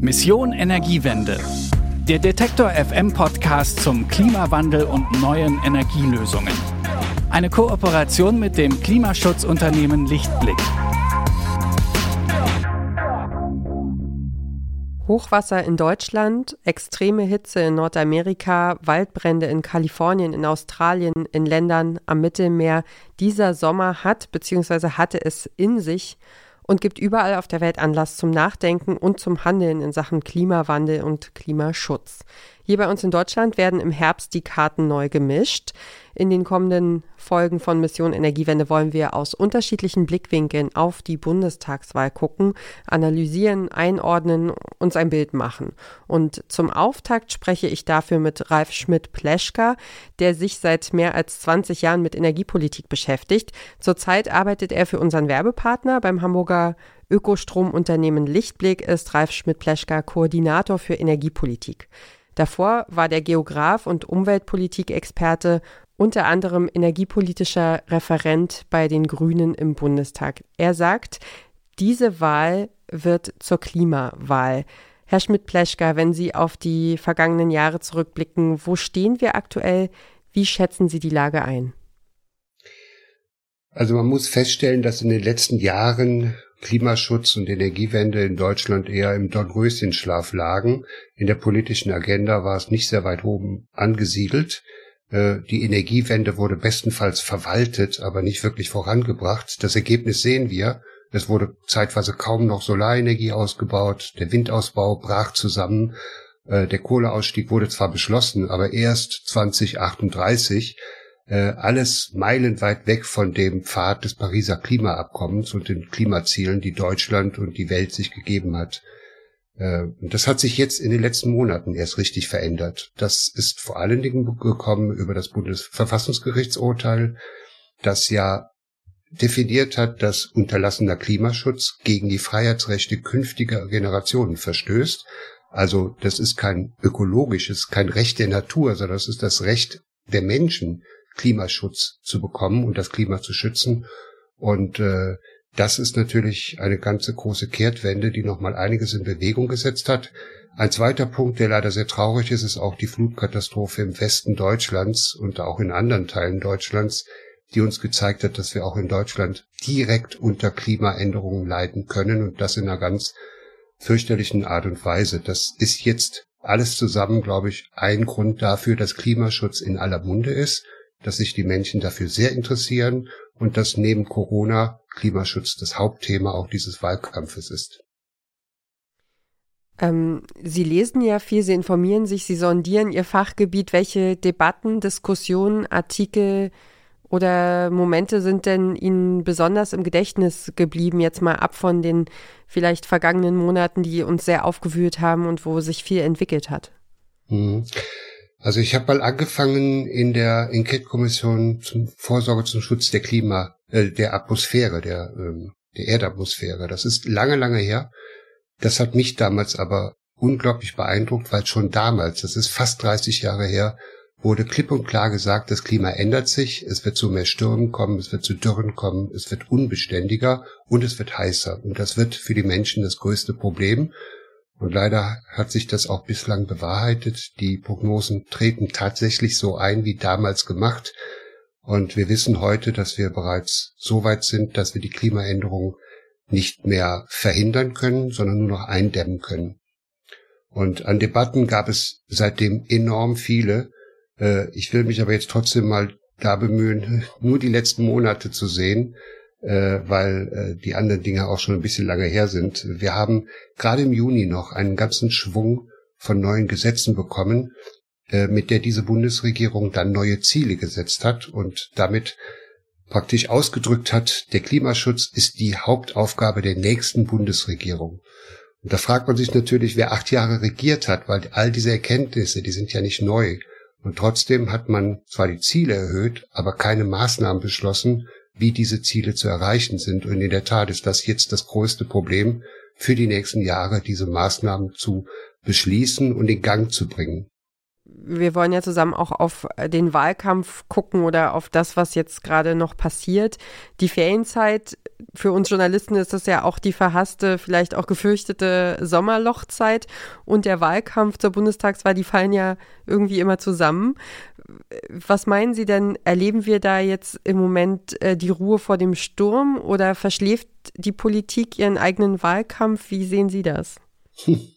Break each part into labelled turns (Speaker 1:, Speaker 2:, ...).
Speaker 1: Mission Energiewende. Der Detektor FM Podcast zum Klimawandel und neuen Energielösungen. Eine Kooperation mit dem Klimaschutzunternehmen Lichtblick.
Speaker 2: Hochwasser in Deutschland, extreme Hitze in Nordamerika, Waldbrände in Kalifornien, in Australien, in Ländern am Mittelmeer. Dieser Sommer hat bzw. hatte es in sich und gibt überall auf der Welt Anlass zum Nachdenken und zum Handeln in Sachen Klimawandel und Klimaschutz. Hier bei uns in Deutschland werden im Herbst die Karten neu gemischt. In den kommenden Folgen von Mission Energiewende wollen wir aus unterschiedlichen Blickwinkeln auf die Bundestagswahl gucken, analysieren, einordnen, uns ein Bild machen. Und zum Auftakt spreche ich dafür mit Ralf Schmidt-Pleschka, der sich seit mehr als 20 Jahren mit Energiepolitik beschäftigt. Zurzeit arbeitet er für unseren Werbepartner beim Hamburger Ökostromunternehmen Lichtblick ist Ralf Schmidt-Pleschka Koordinator für Energiepolitik. Davor war der Geograf und Umweltpolitikexperte unter anderem energiepolitischer Referent bei den Grünen im Bundestag. Er sagt, diese Wahl wird zur Klimawahl. Herr Schmidt-Pleschka, wenn Sie auf die vergangenen Jahre zurückblicken, wo stehen wir aktuell? Wie schätzen Sie die Lage ein?
Speaker 3: Also man muss feststellen, dass in den letzten Jahren Klimaschutz und Energiewende in Deutschland eher im Dornröschenschlaf lagen. In der politischen Agenda war es nicht sehr weit oben angesiedelt. Äh, die Energiewende wurde bestenfalls verwaltet, aber nicht wirklich vorangebracht. Das Ergebnis sehen wir. Es wurde zeitweise kaum noch Solarenergie ausgebaut. Der Windausbau brach zusammen. Äh, der Kohleausstieg wurde zwar beschlossen, aber erst 2038 äh, alles meilenweit weg von dem Pfad des Pariser Klimaabkommens und den Klimazielen, die Deutschland und die Welt sich gegeben hat. Äh, das hat sich jetzt in den letzten Monaten erst richtig verändert. Das ist vor allen Dingen gekommen über das Bundesverfassungsgerichtsurteil, das ja definiert hat, dass unterlassener Klimaschutz gegen die Freiheitsrechte künftiger Generationen verstößt. Also das ist kein ökologisches, kein Recht der Natur, sondern das ist das Recht der Menschen, Klimaschutz zu bekommen und das Klima zu schützen. Und äh, das ist natürlich eine ganze große Kehrtwende, die nochmal einiges in Bewegung gesetzt hat. Ein zweiter Punkt, der leider sehr traurig ist, ist auch die Flutkatastrophe im Westen Deutschlands und auch in anderen Teilen Deutschlands, die uns gezeigt hat, dass wir auch in Deutschland direkt unter Klimaänderungen leiden können und das in einer ganz fürchterlichen Art und Weise. Das ist jetzt alles zusammen, glaube ich, ein Grund dafür, dass Klimaschutz in aller Munde ist dass sich die Menschen dafür sehr interessieren und dass neben Corona Klimaschutz das Hauptthema auch dieses Wahlkampfes ist.
Speaker 2: Ähm, Sie lesen ja viel, Sie informieren sich, Sie sondieren Ihr Fachgebiet. Welche Debatten, Diskussionen, Artikel oder Momente sind denn Ihnen besonders im Gedächtnis geblieben, jetzt mal ab von den vielleicht vergangenen Monaten, die uns sehr aufgewühlt haben und wo sich viel entwickelt hat?
Speaker 3: Mhm. Also ich habe mal angefangen in der Enquete-Kommission zum Vorsorge zum Schutz der Klima, äh, der Atmosphäre, der, ähm, der Erdatmosphäre. Das ist lange, lange her. Das hat mich damals aber unglaublich beeindruckt, weil schon damals, das ist fast 30 Jahre her, wurde klipp und klar gesagt, das Klima ändert sich, es wird zu mehr Stürmen kommen, es wird zu Dürren kommen, es wird unbeständiger und es wird heißer. Und das wird für die Menschen das größte Problem. Und leider hat sich das auch bislang bewahrheitet. Die Prognosen treten tatsächlich so ein wie damals gemacht. Und wir wissen heute, dass wir bereits so weit sind, dass wir die Klimaänderung nicht mehr verhindern können, sondern nur noch eindämmen können. Und an Debatten gab es seitdem enorm viele. Äh, ich will mich aber jetzt trotzdem mal da bemühen, nur die letzten Monate zu sehen, äh, weil äh, die anderen Dinge auch schon ein bisschen lange her sind. Wir haben gerade im Juni noch einen ganzen Schwung von neuen Gesetzen bekommen, mit der diese Bundesregierung dann neue Ziele gesetzt hat und damit praktisch ausgedrückt hat, der Klimaschutz ist die Hauptaufgabe der nächsten Bundesregierung. Und da fragt man sich natürlich, wer acht Jahre regiert hat, weil all diese Erkenntnisse, die sind ja nicht neu. Und trotzdem hat man zwar die Ziele erhöht, aber keine Maßnahmen beschlossen, wie diese Ziele zu erreichen sind. Und in der Tat ist das jetzt das größte Problem für die nächsten Jahre, diese Maßnahmen zu beschließen und in Gang zu bringen.
Speaker 2: Wir wollen ja zusammen auch auf den Wahlkampf gucken oder auf das, was jetzt gerade noch passiert. Die Ferienzeit, für uns Journalisten ist das ja auch die verhasste, vielleicht auch gefürchtete Sommerlochzeit. Und der Wahlkampf zur Bundestagswahl, die fallen ja irgendwie immer zusammen. Was meinen Sie denn, erleben wir da jetzt im Moment äh, die Ruhe vor dem Sturm oder verschläft die Politik ihren eigenen Wahlkampf? Wie sehen Sie das?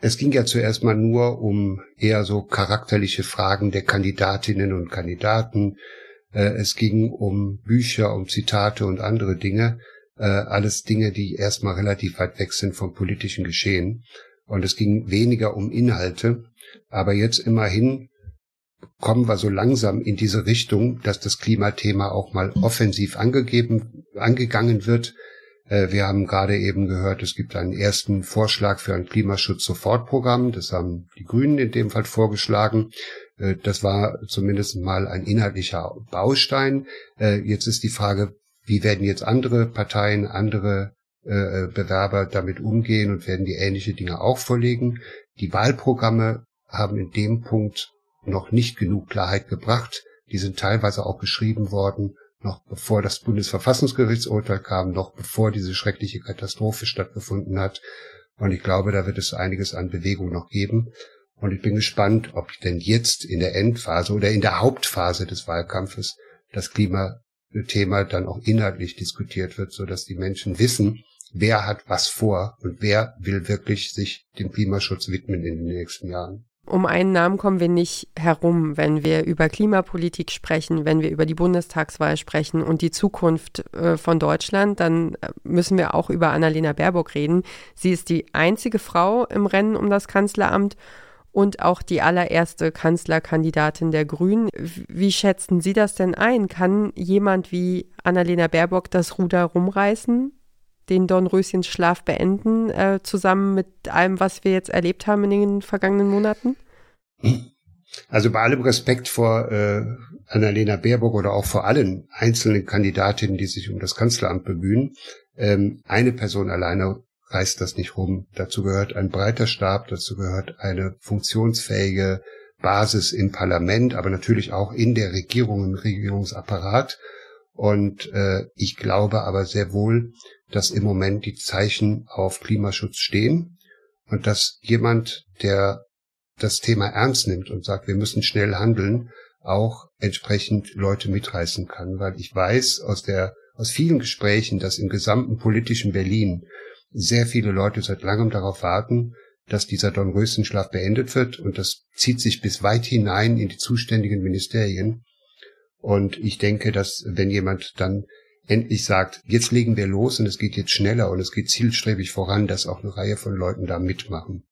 Speaker 3: Es ging ja zuerst mal nur um eher so charakterliche Fragen der Kandidatinnen und Kandidaten. Äh, es ging um Bücher, um Zitate und andere Dinge. Äh, alles Dinge, die erstmal relativ weit weg sind vom politischen Geschehen. Und es ging weniger um Inhalte. Aber jetzt immerhin kommen wir so langsam in diese Richtung, dass das Klimathema auch mal offensiv angegeben, angegangen wird. Äh, wir haben gerade eben gehört, es gibt einen ersten Vorschlag für ein Klimaschutz-Sofortprogramm. Das haben die Grünen in dem Fall vorgeschlagen. Äh, das war zumindest mal ein inhaltlicher Baustein. Äh, jetzt ist die Frage, wie werden jetzt andere Parteien, andere Bewerber damit umgehen und werden die ähnliche Dinge auch vorlegen. Die Wahlprogramme haben in dem Punkt noch nicht genug Klarheit gebracht. Die sind teilweise auch geschrieben worden noch bevor das Bundesverfassungsgerichtsurteil kam, noch bevor diese schreckliche Katastrophe stattgefunden hat. Und ich glaube, da wird es einiges an Bewegung noch geben. Und ich bin gespannt, ob denn jetzt in der Endphase oder in der Hauptphase des Wahlkampfes das Klimathema dann auch inhaltlich diskutiert wird, so dass die Menschen wissen, wer hat was vor und wer will wirklich sich dem Klimaschutz widmen in den nächsten Jahren.
Speaker 2: Um einen Namen kommen wir nicht herum, wenn wir über Klimapolitik sprechen, wenn wir über die Bundestagswahl sprechen und die Zukunft äh, von Deutschland, dann äh, müssen wir auch über Annalena Baerbock reden. Sie ist die einzige Frau im Rennen um das Kanzleramt und auch die allererste Kanzlerkandidatin der Grünen. Wie schätzen Sie das denn ein? Kann jemand wie Annalena Baerbock das Ruder rumreißen? Den Dornröschenschlaf beenden, äh, zusammen mit allem, was wir jetzt erlebt haben in den vergangenen Monaten?
Speaker 3: Also bei allem Respekt vor äh, Annalena Baerbock oder auch vor allen einzelnen Kandidatinnen, die sich um das Kanzleramt bemühen, ähm, eine Person alleine reißt das nicht rum. Dazu gehört ein breiter Stab, dazu gehört eine funktionsfähige Basis im Parlament, aber natürlich auch in der Regierung, im Regierungsapparat. Und äh, ich glaube aber sehr wohl, dass im Moment die Zeichen auf Klimaschutz stehen und dass jemand, der das Thema ernst nimmt und sagt, wir müssen schnell handeln, auch entsprechend Leute mitreißen kann, weil ich weiß aus der aus vielen Gesprächen, dass im gesamten politischen Berlin sehr viele Leute seit langem darauf warten, dass dieser Dornröschenschlaf beendet wird und das zieht sich bis weit hinein in die zuständigen Ministerien. Und ich denke, dass wenn jemand dann endlich sagt, jetzt legen wir los und es geht jetzt schneller und es geht zielstrebig voran, dass auch eine Reihe von Leuten da mitmachen.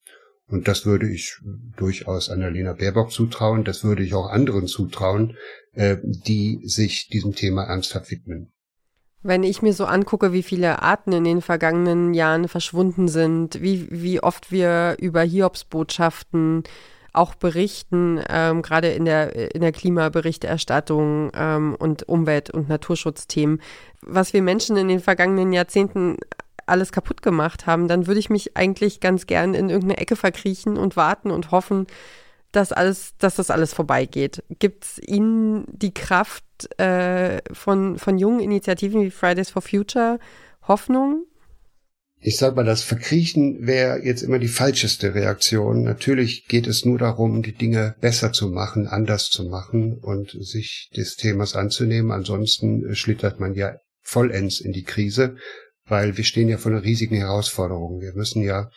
Speaker 3: Und das würde ich durchaus Annalena Baerbock zutrauen, das würde ich auch anderen zutrauen, äh, die sich diesem Thema ernsthaft widmen.
Speaker 2: Wenn ich mir so angucke, wie viele Arten in den vergangenen Jahren verschwunden sind, wie, wie oft wir über Hiobsbotschaften auch berichten, ähm, gerade in der, in der Klimaberichterstattung ähm, und Umwelt- und Naturschutzthemen, was wir Menschen in den vergangenen Jahrzehnten alles kaputt gemacht haben, dann würde ich mich eigentlich ganz gern in irgendeine Ecke verkriechen und warten und hoffen, dass alles, dass das alles vorbeigeht. Gibt es Ihnen die Kraft äh, von, von jungen Initiativen wie Fridays for Future Hoffnung?
Speaker 3: Ich sag mal, das Verkriechen wäre jetzt immer die falscheste Reaktion. Natürlich geht es nur darum, die Dinge besser zu machen, anders zu machen und sich des Themas anzunehmen. Ansonsten schlittert man ja vollends in die Krise, weil wir stehen ja vor einer riesigen Herausforderung. Wir müssen ja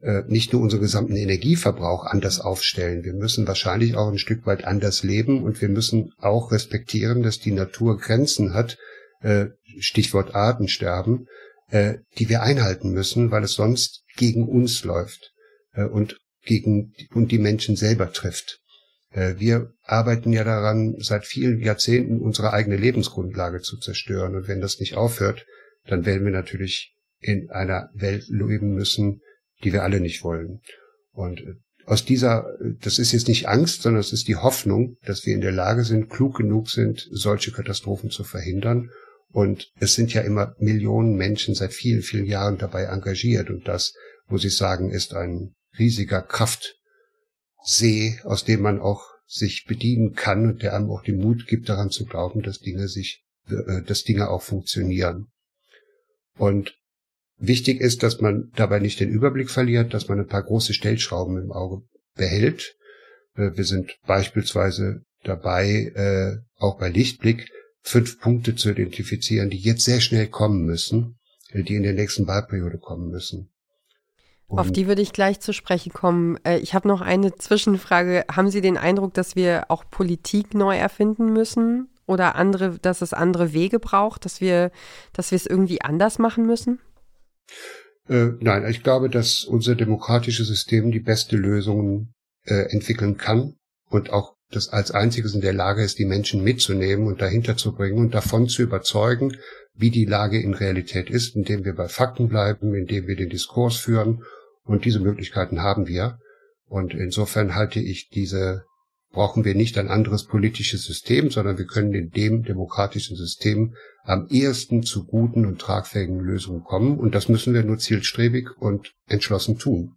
Speaker 3: äh, nicht nur unseren gesamten Energieverbrauch anders aufstellen. Wir müssen wahrscheinlich auch ein Stück weit anders leben und wir müssen auch respektieren, dass die Natur Grenzen hat. Äh, Stichwort Artensterben äh, die wir einhalten müssen, weil es sonst gegen uns läuft äh, und gegen und die Menschen selber trifft. Äh, wir arbeiten ja daran, seit vielen Jahrzehnten unsere eigene Lebensgrundlage zu zerstören. Und wenn das nicht aufhört, dann werden wir natürlich in einer Welt leben müssen, die wir alle nicht wollen. Und aus dieser, das ist jetzt nicht Angst, sondern es ist die Hoffnung, dass wir in der Lage sind, klug genug sind, solche Katastrophen zu verhindern und es sind ja immer Millionen Menschen seit vielen, vielen Jahren dabei engagiert. Und das, muss ich sagen, ist ein riesiger Kraft, See, aus dem man auch sich bedienen kann und der einem auch den Mut gibt, daran zu glauben, dass Dinge sich, äh, dass Dinge auch funktionieren. Und wichtig ist, dass man dabei nicht den Überblick verliert, dass man ein paar große Stellschrauben im Auge behält. Äh, wir sind beispielsweise dabei, äh, auch bei Lichtblick, fünf Punkte zu identifizieren, die jetzt sehr schnell kommen müssen, die in der nächsten Wahlperiode kommen müssen.
Speaker 2: Und Auf die würde ich gleich zu sprechen kommen. Äh, ich habe noch eine Zwischenfrage. Haben Sie den Eindruck, dass wir auch Politik neu erfinden müssen oder andere, dass es andere Wege braucht, dass wir, dass wir es irgendwie anders machen müssen?
Speaker 3: Äh, nein, ich glaube, dass unser demokratisches System die beste Lösung äh, entwickeln kann und auch das als einziges in der Lage ist, die Menschen mitzunehmen und dahinter zu bringen und davon zu überzeugen, wie die Lage in Realität ist, indem wir bei Fakten bleiben, indem wir den Diskurs führen. Und diese Möglichkeiten haben wir. Und insofern halte ich diese, brauchen wir nicht ein anderes politisches System, sondern wir können in dem demokratischen System am ehesten zu guten und tragfähigen Lösungen kommen. Und das müssen wir nur zielstrebig und entschlossen tun.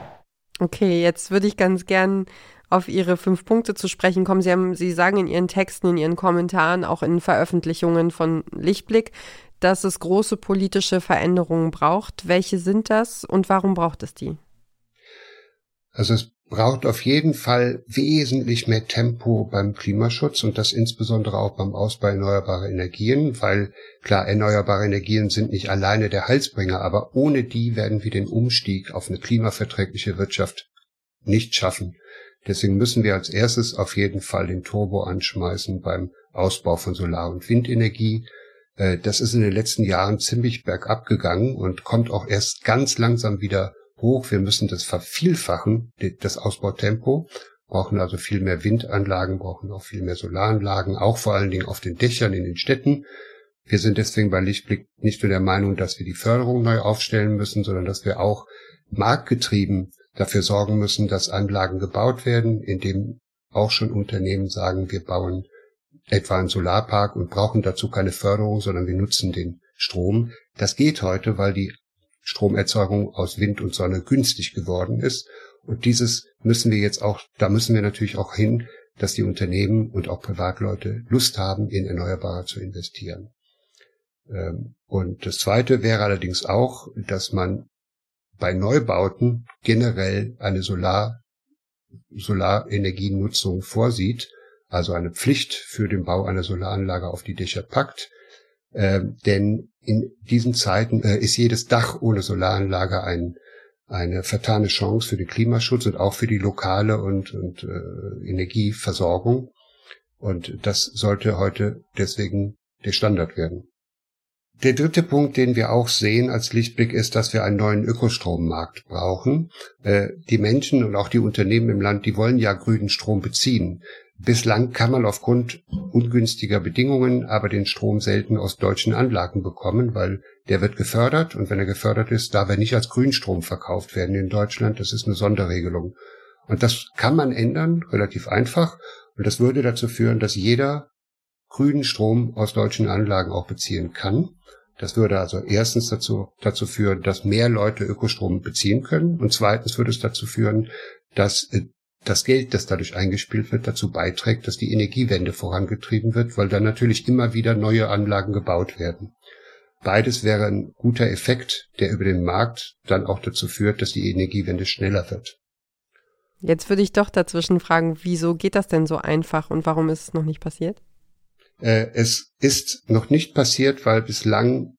Speaker 2: Okay, jetzt würde ich ganz gern auf Ihre fünf Punkte zu sprechen kommen. Sie, haben, Sie sagen in Ihren Texten, in Ihren Kommentaren, auch in Veröffentlichungen von Lichtblick, dass es große politische Veränderungen braucht. Welche sind das und warum braucht es die?
Speaker 3: Also es braucht auf jeden Fall wesentlich mehr Tempo beim Klimaschutz und das insbesondere auch beim Ausbau erneuerbarer Energien, weil klar, erneuerbare Energien sind nicht alleine der Halsbringer, aber ohne die werden wir den Umstieg auf eine klimaverträgliche Wirtschaft nicht schaffen. Deswegen müssen wir als erstes auf jeden Fall den Turbo anschmeißen beim Ausbau von Solar- und Windenergie. Äh, das ist in den letzten Jahren ziemlich bergab gegangen und kommt auch erst ganz langsam wieder hoch. Wir müssen das vervielfachen, das Ausbautempo, brauchen also viel mehr Windanlagen, brauchen auch viel mehr Solaranlagen, auch vor allen Dingen auf den Dächern in den Städten. Wir sind deswegen bei Lichtblick nicht nur der Meinung, dass wir die Förderung neu aufstellen müssen, sondern dass wir auch marktgetrieben dafür sorgen müssen, dass Anlagen gebaut werden, indem auch schon Unternehmen sagen, wir bauen etwa einen Solarpark und brauchen dazu keine Förderung, sondern wir nutzen den Strom. Das geht heute, weil die Stromerzeugung aus Wind und Sonne günstig geworden ist. Und dieses müssen wir jetzt auch, da müssen wir natürlich auch hin, dass die Unternehmen und auch Privatleute Lust haben, in Erneuerbare zu investieren. Ähm, und das Zweite wäre allerdings auch, dass man bei Neubauten generell eine Solar, Solarenergienutzung vorsieht, also eine Pflicht für den Bau einer Solaranlage auf die Dächer packt, ähm, denn in diesen Zeiten äh, ist jedes Dach ohne Solaranlage ein, eine vertane Chance für den Klimaschutz und auch für die lokale und, und äh, Energieversorgung. Und das sollte heute deswegen der Standard werden. Der dritte Punkt, den wir auch sehen als Lichtblick, ist, dass wir einen neuen Ökostrommarkt brauchen. Äh, die Menschen und auch die Unternehmen im Land, die wollen ja grünen Strom beziehen. Bislang kann man aufgrund ungünstiger Bedingungen aber den Strom selten aus deutschen Anlagen bekommen, weil der wird gefördert und wenn er gefördert ist, darf er nicht als Grünstrom verkauft werden in Deutschland. Das ist eine Sonderregelung. Und das kann man ändern, relativ einfach. Und das würde dazu führen, dass jeder grünen Strom aus deutschen Anlagen auch beziehen kann. Das würde also erstens dazu, dazu führen, dass mehr Leute Ökostrom beziehen können. Und zweitens würde es dazu führen, dass äh, das Geld, das dadurch eingespielt wird, dazu beiträgt, dass die Energiewende vorangetrieben wird, weil dann natürlich immer wieder neue Anlagen gebaut werden. Beides wäre ein guter Effekt, der über den Markt dann auch dazu führt, dass die Energiewende schneller wird.
Speaker 2: Jetzt würde ich doch dazwischen fragen, wieso geht das denn so einfach und warum ist es noch nicht passiert?
Speaker 3: Äh, es ist noch nicht passiert, weil bislang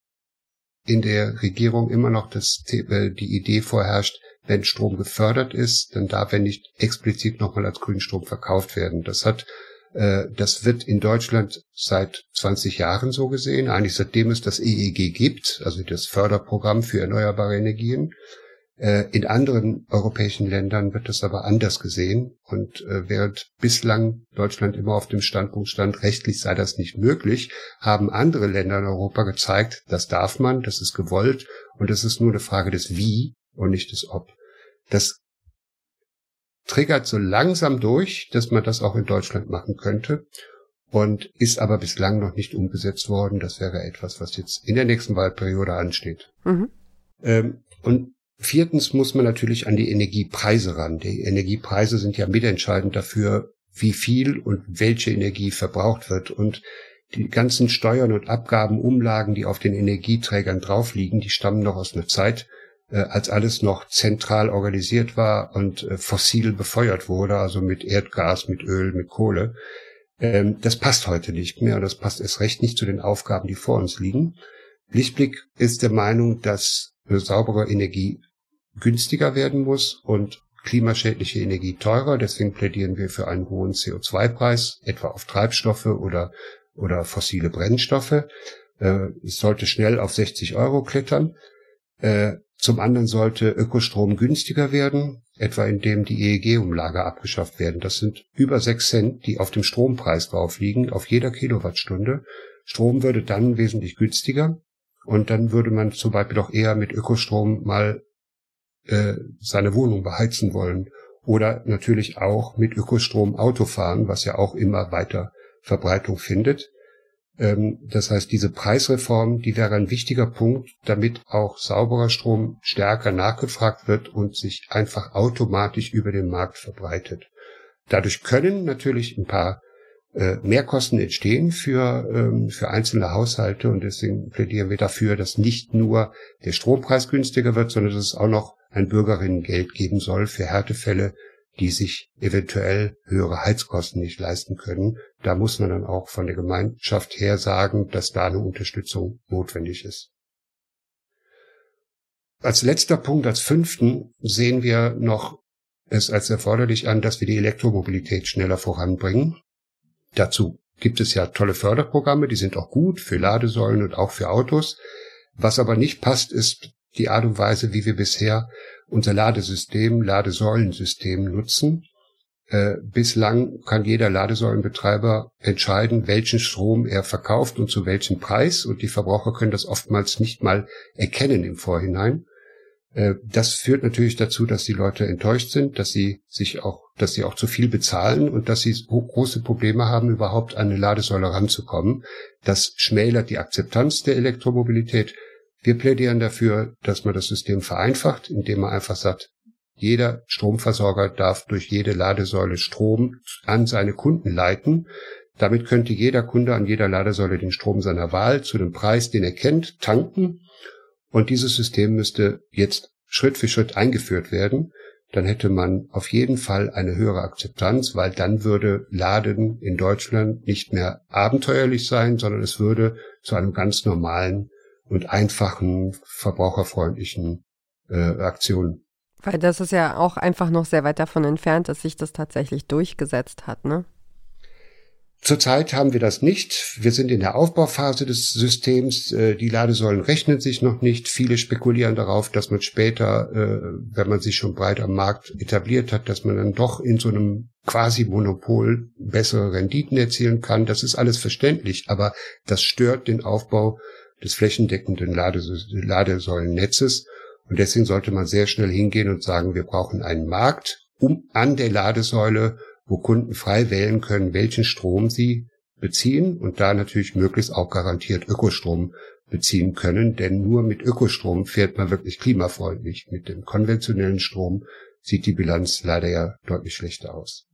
Speaker 3: in der Regierung immer noch das, äh, die Idee vorherrscht, wenn Strom gefördert ist, dann darf er nicht explizit nochmal als Grünstrom verkauft werden. Das hat, äh, das wird in Deutschland seit 20 Jahren so gesehen, eigentlich seitdem es das EEG gibt, also das Förderprogramm für erneuerbare Energien. Äh, in anderen europäischen Ländern wird das aber anders gesehen. Und äh, während bislang Deutschland immer auf dem Standpunkt stand, rechtlich sei das nicht möglich, haben andere Länder in Europa gezeigt, das darf man, das ist gewollt und es ist nur eine Frage des Wie und nicht des Ob. Das triggert so langsam durch, dass man das auch in Deutschland machen könnte und ist aber bislang noch nicht umgesetzt worden. Das wäre etwas, was jetzt in der nächsten Wahlperiode ansteht. Mhm. Ähm, und viertens muss man natürlich an die Energiepreise ran. Die Energiepreise sind ja mitentscheidend dafür, wie viel und welche Energie verbraucht wird. Und die ganzen Steuern und Abgaben, Umlagen, die auf den Energieträgern drauf liegen, die stammen noch aus einer Zeit, als alles noch zentral organisiert war und äh, fossil befeuert wurde, also mit Erdgas, mit Öl, mit Kohle. Ähm, das passt heute nicht mehr und das passt erst recht nicht zu den Aufgaben, die vor uns liegen. Lichtblick ist der Meinung, dass saubere Energie günstiger werden muss und klimaschädliche Energie teurer. Deswegen plädieren wir für einen hohen CO2-Preis, etwa auf Treibstoffe oder, oder fossile Brennstoffe. Äh, es sollte schnell auf 60 Euro klettern. Äh, zum anderen sollte Ökostrom günstiger werden, etwa indem die EEG-Umlage abgeschafft werden. Das sind über sechs Cent, die auf dem Strompreis drauf liegen, auf jeder Kilowattstunde. Strom würde dann wesentlich günstiger und dann würde man zum Beispiel auch eher mit Ökostrom mal äh, seine Wohnung beheizen wollen oder natürlich auch mit Ökostrom Auto fahren, was ja auch immer weiter Verbreitung findet. Ähm, das heißt, diese Preisreform, die wäre ein wichtiger Punkt, damit auch sauberer Strom stärker nachgefragt wird und sich einfach automatisch über den Markt verbreitet. Dadurch können natürlich ein paar äh, Mehrkosten entstehen für, ähm, für einzelne Haushalte und deswegen plädieren wir dafür, dass nicht nur der Strompreis günstiger wird, sondern dass es auch noch ein Bürgerinnengeld geben soll für Härtefälle, die sich eventuell höhere Heizkosten nicht leisten können. Da muss man dann auch von der Gemeinschaft her sagen, dass da eine Unterstützung notwendig ist. Als letzter Punkt, als fünften, sehen wir noch es als erforderlich an, dass wir die Elektromobilität schneller voranbringen. Dazu gibt es ja tolle Förderprogramme, die sind auch gut für Ladesäulen und auch für Autos. Was aber nicht passt, ist die Art und Weise, wie wir bisher unser Ladesystem, Ladesäulensystem nutzen. Äh, bislang kann jeder Ladesäulenbetreiber entscheiden, welchen Strom er verkauft und zu welchem Preis, und die Verbraucher können das oftmals nicht mal erkennen im Vorhinein. Äh, das führt natürlich dazu, dass die Leute enttäuscht sind, dass sie sich auch, dass sie auch zu viel bezahlen und dass sie große Probleme haben, überhaupt an eine Ladesäule ranzukommen. Das schmälert die Akzeptanz der Elektromobilität wir plädieren dafür, dass man das System vereinfacht, indem man einfach sagt, jeder Stromversorger darf durch jede Ladesäule Strom an seine Kunden leiten. Damit könnte jeder Kunde an jeder Ladesäule den Strom seiner Wahl zu dem Preis, den er kennt, tanken. Und dieses System müsste jetzt Schritt für Schritt eingeführt werden. Dann hätte man auf jeden Fall eine höhere Akzeptanz, weil dann würde Laden in Deutschland nicht mehr abenteuerlich sein, sondern es würde zu einem ganz normalen und einfachen, verbraucherfreundlichen äh, Aktionen.
Speaker 2: Weil das ist ja auch einfach noch sehr weit davon entfernt, dass sich das tatsächlich durchgesetzt hat, ne?
Speaker 3: Zurzeit haben wir das nicht. Wir sind in der Aufbauphase des Systems. Äh, die Ladesäulen rechnen sich noch nicht. Viele spekulieren darauf, dass man später, äh, wenn man sich schon breit am Markt etabliert hat, dass man dann doch in so einem quasi Monopol bessere Renditen erzielen kann. Das ist alles verständlich, aber das stört den Aufbau des flächendeckenden Ladesäulennetzes. Und deswegen sollte man sehr schnell hingehen und sagen, wir brauchen einen Markt um an der Ladesäule, wo Kunden frei wählen können, welchen Strom sie beziehen und da natürlich möglichst auch garantiert Ökostrom beziehen können, denn nur mit Ökostrom fährt man wirklich klimafreundlich. Mit dem konventionellen Strom sieht die Bilanz leider ja deutlich schlechter aus.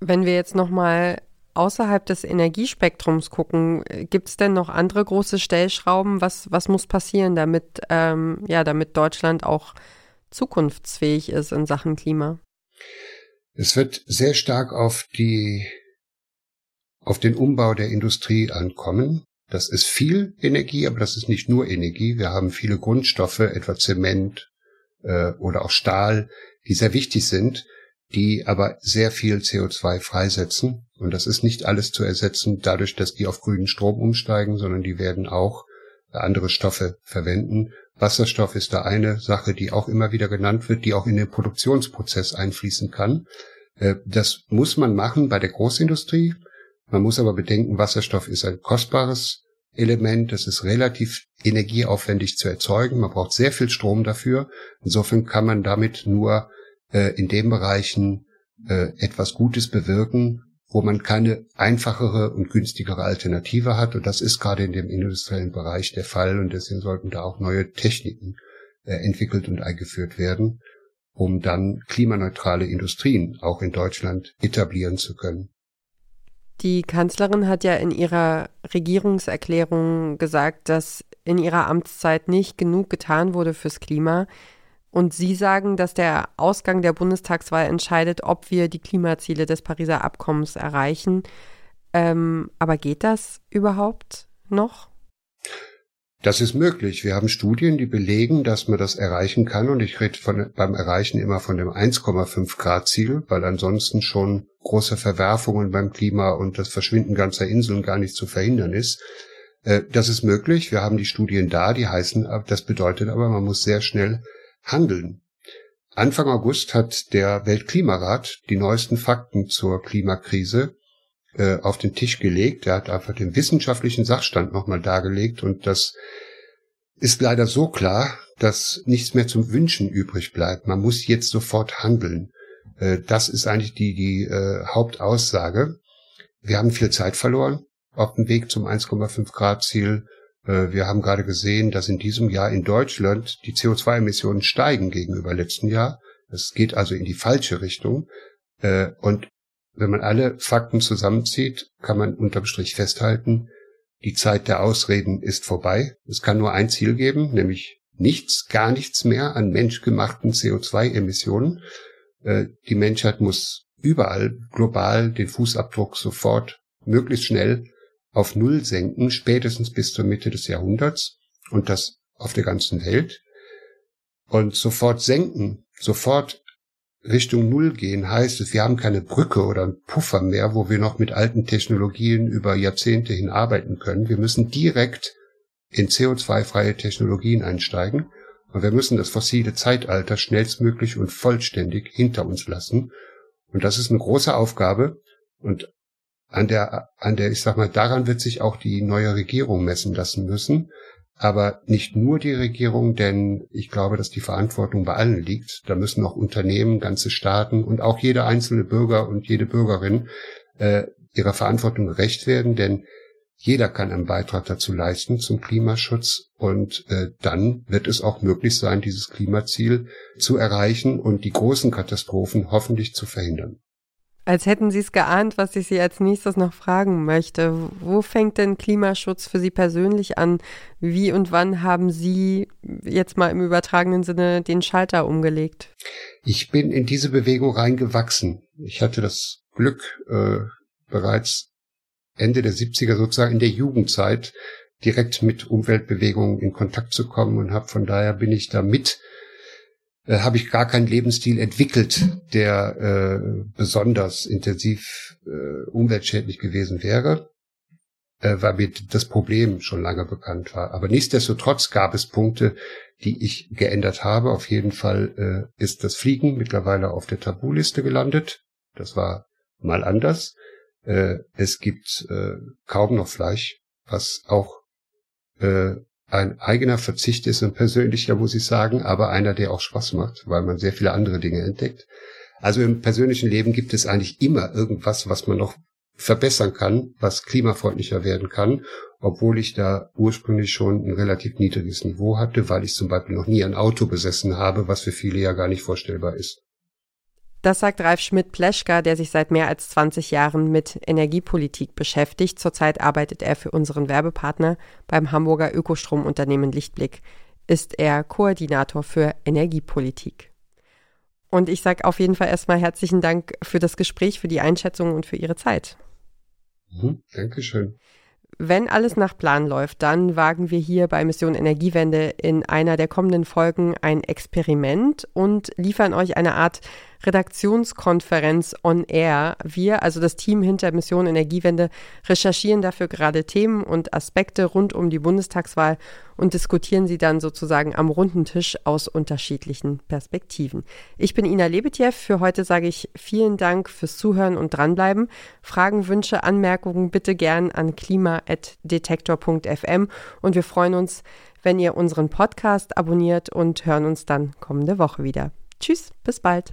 Speaker 2: Wenn wir jetzt nochmal außerhalb des Energiespektrums gucken, gibt es denn noch andere große Stellschrauben? Was, was muss passieren, damit, ähm, ja, damit Deutschland auch zukunftsfähig ist in Sachen Klima?
Speaker 3: Es wird sehr stark auf die, auf den Umbau der Industrie ankommen. Das ist viel Energie, aber das ist nicht nur Energie. Wir haben viele Grundstoffe, etwa Zement äh, oder auch Stahl, die sehr wichtig sind die aber sehr viel CO2 freisetzen. Und das ist nicht alles zu ersetzen dadurch, dass die auf grünen Strom umsteigen, sondern die werden auch andere Stoffe verwenden. Wasserstoff ist da eine Sache, die auch immer wieder genannt wird, die auch in den Produktionsprozess einfließen kann. Äh, das muss man machen bei der Großindustrie. Man muss aber bedenken, Wasserstoff ist ein kostbares Element. Das ist relativ energieaufwendig zu erzeugen. Man braucht sehr viel Strom dafür. Insofern kann man damit nur äh, in den Bereichen äh, etwas Gutes bewirken, wo man keine einfachere und günstigere Alternative hat. Und das ist gerade in dem industriellen Bereich der Fall. Und deswegen sollten da auch neue Techniken äh, entwickelt und eingeführt werden, um dann klimaneutrale Industrien auch in Deutschland etablieren zu können.
Speaker 2: Die Kanzlerin hat ja in ihrer Regierungserklärung gesagt, dass in ihrer Amtszeit nicht genug getan wurde fürs Klima. Und Sie sagen, dass der Ausgang der Bundestagswahl entscheidet, ob wir die Klimaziele des Pariser Abkommens erreichen. Ähm, aber geht das überhaupt noch?
Speaker 3: Das ist möglich. Wir haben Studien, die belegen, dass man das erreichen kann. Und ich rede von, beim Erreichen immer von dem 1,5 Grad Ziel, weil ansonsten schon große Verwerfungen beim Klima und das Verschwinden ganzer Inseln gar nicht zu verhindern ist. Äh, das ist möglich. Wir haben die Studien da, die heißen, das bedeutet aber, man muss sehr schnell handeln. Anfang August hat der Weltklimarat die neuesten Fakten zur Klimakrise äh, auf den Tisch gelegt. Er hat einfach den wissenschaftlichen Sachstand nochmal dargelegt und das ist leider so klar, dass nichts mehr zum Wünschen übrig bleibt. Man muss jetzt sofort handeln. Äh, das ist eigentlich die, die äh, Hauptaussage. Wir haben viel Zeit verloren auf dem Weg zum 1,5 Grad Ziel. Äh, wir haben gerade gesehen, dass in diesem Jahr in Deutschland die CO2-Emissionen steigen gegenüber letzten Jahr. Es geht also in die falsche Richtung. Äh, und wenn man alle Fakten zusammenzieht, kann man unterm Strich festhalten, die Zeit der Ausreden ist vorbei. Es kann nur ein Ziel geben, nämlich nichts, gar nichts mehr an menschgemachten CO2-Emissionen. Äh, die Menschheit muss überall global den Fußabdruck sofort möglichst schnell auf Null senken, spätestens bis zur Mitte des Jahrhunderts und das auf der ganzen Welt. Und sofort senken, sofort Richtung Null gehen heißt es, wir haben keine Brücke oder einen Puffer mehr, wo wir noch mit alten Technologien über Jahrzehnte hin arbeiten können. Wir müssen direkt in CO2-freie Technologien einsteigen und wir müssen das fossile Zeitalter schnellstmöglich und vollständig hinter uns lassen. Und das ist eine große Aufgabe. Und an der, an der, ich sag mal, daran wird sich auch die neue Regierung messen lassen müssen. Aber nicht nur die Regierung, denn ich glaube, dass die Verantwortung bei allen liegt. Da müssen auch Unternehmen, ganze Staaten und auch jeder einzelne Bürger und jede Bürgerin äh, ihrer Verantwortung gerecht werden, denn jeder kann einen Beitrag dazu leisten zum Klimaschutz und äh, dann wird es auch möglich sein, dieses Klimaziel zu erreichen und die großen Katastrophen hoffentlich zu verhindern.
Speaker 2: Als hätten Sie es geahnt, was ich Sie als nächstes noch fragen möchte. Wo fängt denn Klimaschutz für Sie persönlich an? Wie und wann haben Sie jetzt mal im übertragenen Sinne den Schalter umgelegt?
Speaker 3: Ich bin in diese Bewegung reingewachsen. Ich hatte das Glück, äh, bereits Ende der 70er sozusagen in der Jugendzeit direkt mit Umweltbewegungen in Kontakt zu kommen und habe von daher bin ich da mit äh, habe ich gar keinen Lebensstil entwickelt, der äh, besonders intensiv äh, umweltschädlich gewesen wäre, äh, weil mir das Problem schon lange bekannt war. Aber nichtsdestotrotz gab es Punkte, die ich geändert habe. Auf jeden Fall äh, ist das Fliegen mittlerweile auf der Tabuliste gelandet. Das war mal anders. Äh, es gibt äh, kaum noch Fleisch, was auch äh, ein eigener Verzicht ist, ein persönlicher, muss ich sagen, aber einer, der auch Spaß macht, weil man sehr viele andere Dinge entdeckt. Also im persönlichen Leben gibt es eigentlich immer irgendwas, was man noch verbessern kann, was klimafreundlicher werden kann, obwohl ich da ursprünglich schon ein relativ niedriges Niveau hatte, weil ich zum Beispiel noch nie ein Auto besessen habe, was für viele ja gar nicht vorstellbar ist.
Speaker 2: Das sagt Ralf Schmidt-Pleschka, der sich seit mehr als 20 Jahren mit Energiepolitik beschäftigt. Zurzeit arbeitet er für unseren Werbepartner beim Hamburger Ökostromunternehmen Lichtblick. Ist er Koordinator für Energiepolitik. Und ich sage auf jeden Fall erstmal herzlichen Dank für das Gespräch, für die Einschätzung und für Ihre Zeit.
Speaker 3: Mhm, Dankeschön.
Speaker 2: Wenn alles nach Plan läuft, dann wagen wir hier bei Mission Energiewende in einer der kommenden Folgen ein Experiment und liefern euch eine Art Redaktionskonferenz on Air. Wir, also das Team hinter Mission Energiewende, recherchieren dafür gerade Themen und Aspekte rund um die Bundestagswahl und diskutieren sie dann sozusagen am runden Tisch aus unterschiedlichen Perspektiven. Ich bin Ina Lebetjew. Für heute sage ich vielen Dank fürs Zuhören und dranbleiben. Fragen, Wünsche, Anmerkungen bitte gern an klima.detektor.fm und wir freuen uns, wenn ihr unseren Podcast abonniert und hören uns dann kommende Woche wieder. Tschüss, bis bald.